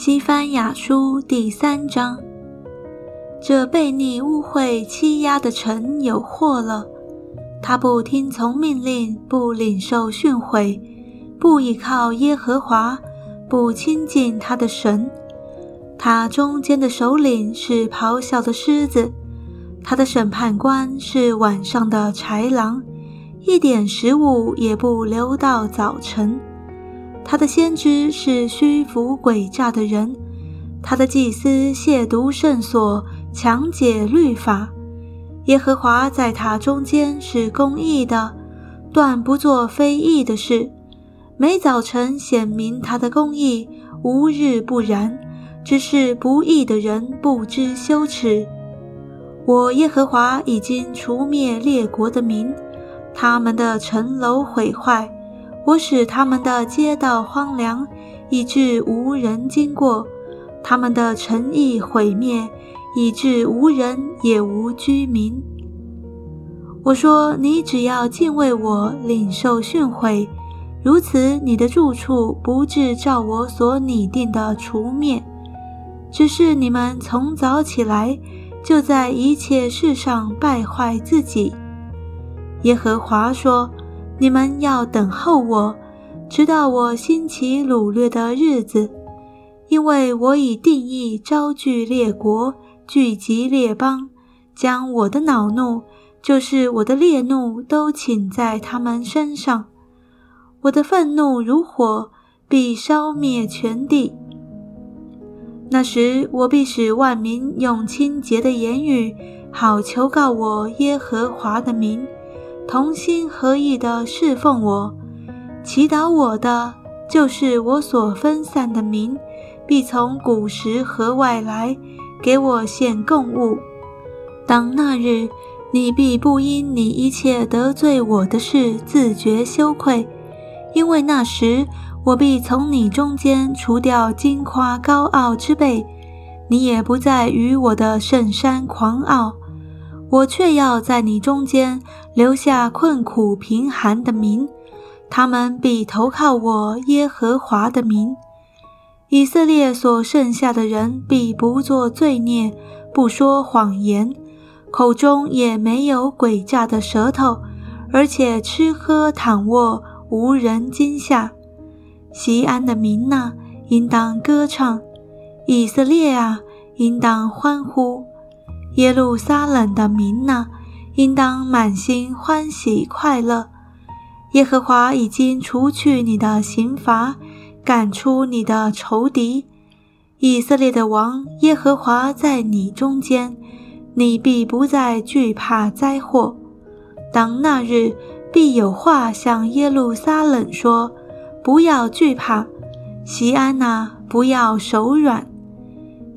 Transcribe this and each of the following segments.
西番雅书第三章，这被你误会欺压的臣有祸了。他不听从命令，不领受训诲，不依靠耶和华，不亲近他的神。他中间的首领是咆哮的狮子，他的审判官是晚上的豺狼，一点食物也不留到早晨。他的先知是虚浮诡诈的人，他的祭司亵渎圣所，强解律法。耶和华在他中间是公义的，断不做非义的事。每早晨显明他的公义，无日不然。只是不义的人不知羞耻。我耶和华已经除灭列国的民，他们的城楼毁坏。我使他们的街道荒凉，以致无人经过；他们的城邑毁灭，以致无人也无居民。我说：你只要敬畏我，领受训诲，如此，你的住处不至照我所拟定的除灭。只是你们从早起来，就在一切事上败坏自己。耶和华说。你们要等候我，直到我兴起掳掠的日子，因为我已定义招聚列国，聚集列邦，将我的恼怒，就是我的烈怒，都倾在他们身上。我的愤怒如火，必烧灭全地。那时，我必使万民用清洁的言语，好求告我耶和华的名。同心合意地侍奉我，祈祷我的，就是我所分散的民，必从古时河外来，给我献供物。当那日，你必不因你一切得罪我的事自觉羞愧，因为那时我必从你中间除掉矜夸高傲之辈，你也不再与我的圣山狂傲。我却要在你中间留下困苦贫寒的民，他们必投靠我耶和华的名。以色列所剩下的人必不作罪孽，不说谎言，口中也没有诡诈的舌头，而且吃喝躺卧无人惊吓。西安的民呐，应当歌唱；以色列啊，应当欢呼。耶路撒冷的民呐，应当满心欢喜快乐。耶和华已经除去你的刑罚，赶出你的仇敌。以色列的王耶和华在你中间，你必不再惧怕灾祸。当那日，必有话向耶路撒冷说：“不要惧怕，西安呐，不要手软。”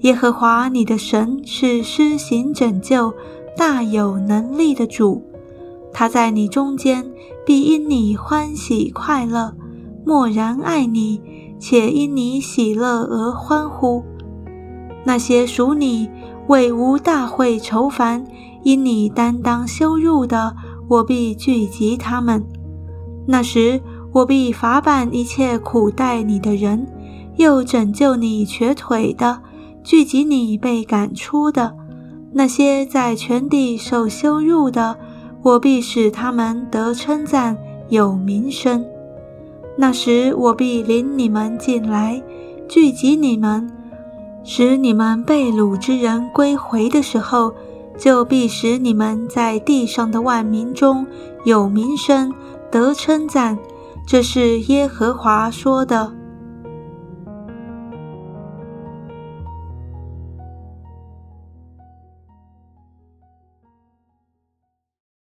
耶和华你的神是施行拯救、大有能力的主，他在你中间必因你欢喜快乐，默然爱你，且因你喜乐而欢呼。那些属你为无大会愁烦，因你担当羞辱的，我必聚集他们。那时我必罚办一切苦待你的人，又拯救你瘸腿的。聚集你被赶出的那些在全地受羞辱的，我必使他们得称赞，有名声。那时我必领你们进来，聚集你们，使你们被掳之人归回的时候，就必使你们在地上的万民中有名声，得称赞。这是耶和华说的。